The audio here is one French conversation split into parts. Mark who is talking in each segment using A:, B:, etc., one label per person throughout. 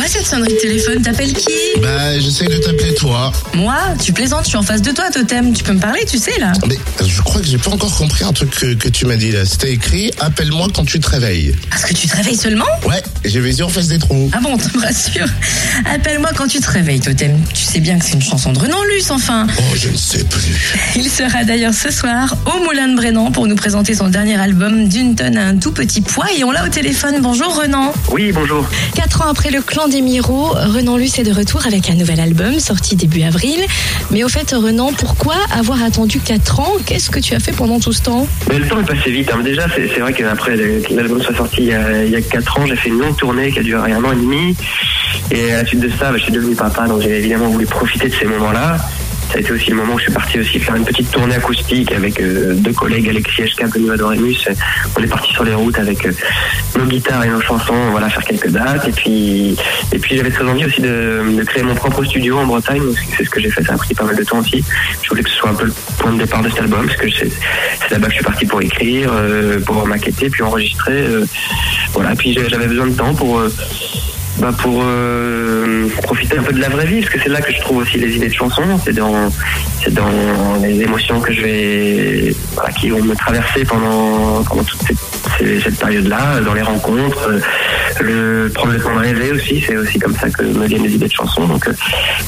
A: quoi cette sonnerie de téléphone? T'appelles qui?
B: Bah, j'essaye de t'appeler toi.
A: Moi? Tu plaisantes, je suis en face de toi, Totem. Tu peux me parler, tu sais, là
B: Mais je crois que j'ai pas encore compris un truc que, que tu m'as dit là. C'était écrit Appelle-moi quand tu te réveilles.
A: Parce que tu te réveilles seulement?
B: Ouais, j'ai les yeux en face des trous.
A: Ah bon, tu me rassures. Appelle-moi quand tu te réveilles, Totem. Tu sais bien que c'est une chanson de Renan Luce, enfin.
B: Oh, je ne sais plus.
A: Il sera d'ailleurs ce soir au Moulin de Brennan pour nous présenter son dernier album D'une tonne à un tout petit poids. Et on l'a au téléphone. Bonjour, Renan.
C: Oui, bonjour.
A: Quatre ans après le clan Renan Luce est de retour avec un nouvel album sorti début avril. Mais au fait, Renan, pourquoi avoir attendu quatre ans? Qu'est-ce que tu as fait pendant tout ce temps?
C: Mais le temps est passé vite. hein. Déjà, c'est vrai qu'après l'album soit sorti il y, a, il y a 4 ans, j'ai fait une longue tournée qui a duré un an et demi. Et à la suite de ça, bah, je suis devenu papa, donc j'ai évidemment voulu profiter de ces moments-là. Ça a été aussi le moment où je suis parti aussi faire une petite tournée acoustique avec euh, deux collègues, Alexis Eshka, Benoît Adoremus. On est parti sur les routes avec euh, nos guitares et nos chansons, voilà, faire quelques dates. Et puis, et puis j'avais très envie aussi de, créer mon propre studio en Bretagne. C'est ce que j'ai fait, ça a pris pas mal de temps aussi. Je voulais que ce soit un peu le point de départ de cet album, parce que c'est là-bas que je suis parti pour écrire, euh, pour maqueter, puis enregistrer. voilà, puis j'avais besoin de temps pour... bah pour euh, profiter un peu de la vraie vie, parce que c'est là que je trouve aussi les idées de chansons. C'est dans, c'est dans les émotions que je vais, voilà, qui vont me traverser pendant, pendant toute cette, cette période-là, dans les rencontres, euh, le prendre le temps de rêver aussi. C'est aussi comme ça que me viennent les idées de chansons. Donc euh,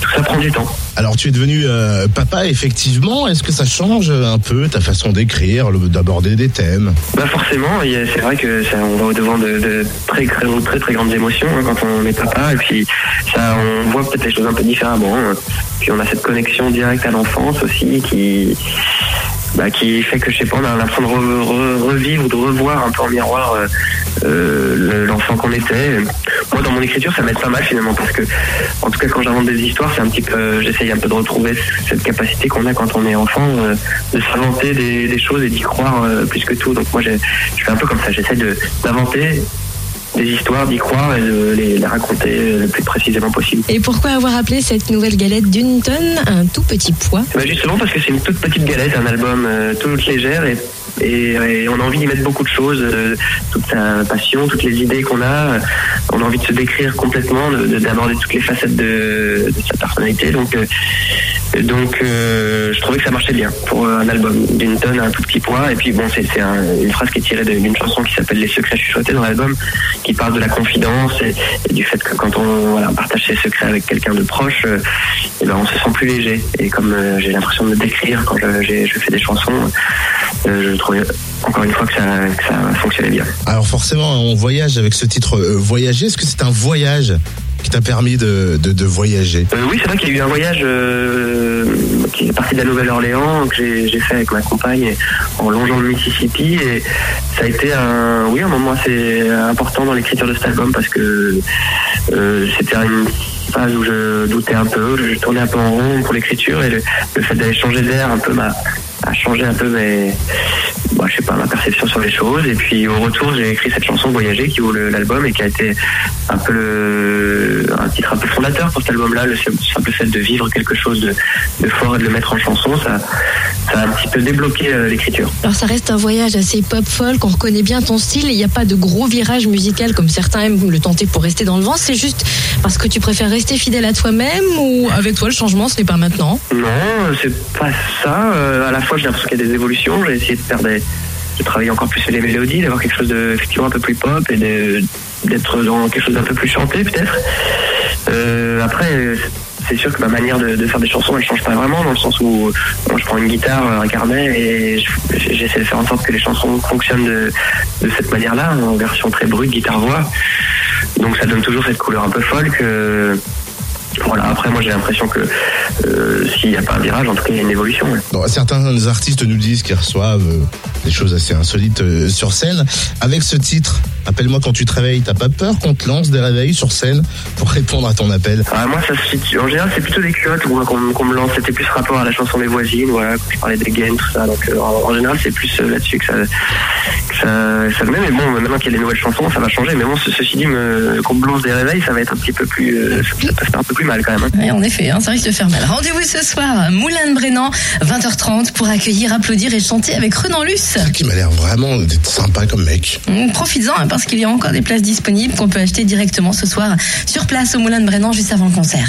C: tout ça prend du temps.
B: Alors, tu es devenu euh, papa, effectivement. Est-ce que ça change un peu ta façon d'écrire, d'aborder des thèmes?
C: Bah forcément, c'est vrai que ça, on va au devant de, de très, très très très grandes émotions hein, quand on est papa et puis ça on voit peut-être les choses un peu différemment. hein. Puis on a cette connexion directe à l'enfance aussi qui bah, qui fait que je sais pas, on a l'impression de re- re- revivre ou de revoir un peu en miroir euh, euh, le- l'enfant qu'on était. Moi, dans mon écriture, ça m'aide pas mal finalement parce que, en tout cas, quand j'invente des histoires, c'est un petit peu, j'essaye un peu de retrouver cette capacité qu'on a quand on est enfant euh, de s'inventer des, choses et d'y croire euh, plus que tout. Donc moi, je fais un peu comme ça. J'essaie d'inventer des histoires, d'y croire et de les, les raconter le plus précisément possible.
A: Et pourquoi avoir appelé cette nouvelle galette d'une tonne un tout petit poids?
C: Bah justement parce que c'est une toute petite galette, un album euh, toute légère et, et, et on a envie d'y mettre beaucoup de choses, euh, toute sa passion, toutes les idées qu'on a. euh, On a envie de se décrire complètement, de- de- d'aborder toutes les facettes de, de sa personnalité. Donc, euh, donc euh, je trouvais que ça marchait bien pour euh, un album d'une tonne à un tout petit poids. Et puis bon, c'est c'est un- une phrase qui est tirée d'une chanson qui s'appelle Les secrets chuchotés dans l'album, qui parle de la confidence et, du fait que quand on partage ses secrets avec quelqu'un de proche, euh, eh ben, on se sent plus léger. Et comme euh, j'ai l'impression de me décrire quand je, fais des chansons, je trouvais encore une fois que ça, fonctionnait bien.
B: Alors, forcément, on voyage avec ce titre Voyager. Est-ce que c'est un voyage? Qui t'a permis de, de, voyager.
C: Euh, oui, c'est vrai qu'il y a eu un voyage euh, qui est parti de la Nouvelle-Orléans que j'ai fait avec ma compagne en longeant le Mississippi. Et ça a été un oui un moment assez important dans l'écriture de cet album parce que euh, c'était une phase où je doutais un peu, je tournais un peu en rond pour l'écriture et le fait d'aller changer d'air un peu m'a a changé un peu mes je sais pas ma perception sur les choses. Et puis au retour j'ai écrit cette chanson Voyager qui le- l'album et qui a été un peu un titre un peu fondateur pour cet album-là, le simple fait de vivre quelque chose de, de fort et de le mettre en chanson, ça, ça a un petit peu débloqué euh, l'écriture.
A: Alors ça reste un voyage assez pop folk, on reconnaît bien ton style, il n'y a pas de gros virage musical comme certains aiment le tenter pour rester dans le vent, c'est juste parce que tu préfères rester fidèle à toi-même ou avec toi le changement ce n'est pas maintenant?
C: Non, euh, c'est pas ça. Euh, à la fois, j'ai l'impression qu'il y a des évolutions. J'ai essayé de faire des, de travailler encore plus sur les mélodies, d'avoir quelque chose de effectivement un peu plus pop et d'être dans quelque chose d'un peu plus chanté peut-être. Euh, après, c'est sûr que ma manière de, faire des chansons, elle change pas vraiment dans le sens où je prends une guitare, un carnet et je- j'essaie de faire en sorte que les chansons fonctionnent de, cette manière-là, en version très brute, guitare-voix. Donc ça donne toujours cette couleur un peu folk. voilà, après moi j'ai l'impression que euh, s'il n'y a pas un virage, en tout cas il y a une évolution.
B: Bon, Certains artistes nous disent qu'ils reçoivent euh, des choses assez insolites euh, sur scène. Avec ce titre, Appelle-moi quand tu te réveilles. T'as pas peur qu'on te lance des réveils sur scène pour répondre à ton appel?
C: Ah, moi, ça se situe. En général, c'est plutôt des culottes moi, qu'on qu'on me lance. C'était plus rapport à la chanson des voisines, voilà, quand je parlais des gains, tout ça. Donc, euh, en, en général, c'est plus euh, là-dessus que ça, que ça, ça le met. Mais bon, maintenant qu'il y a les nouvelles chansons, ça va changer. Mais bon, ce- ceci dit, me, qu'on me lance des réveils, ça va être un petit peu plus. euh, ça, ça peut faire un peu plus mal quand même. hein.
A: Ouais, en effet, hein, ça risque de faire mal. Rendez-vous ce soir, Moulin de Brennan, 20h30, pour accueillir, applaudir et chanter avec Renan Luce.
B: Qui m'a l'air vraiment d'être sympa comme mec.
A: Hum, Profites-en hein, parce qu'il y a encore des places disponibles qu'on peut acheter directement ce soir sur place au Moulin de Brennan juste avant le concert.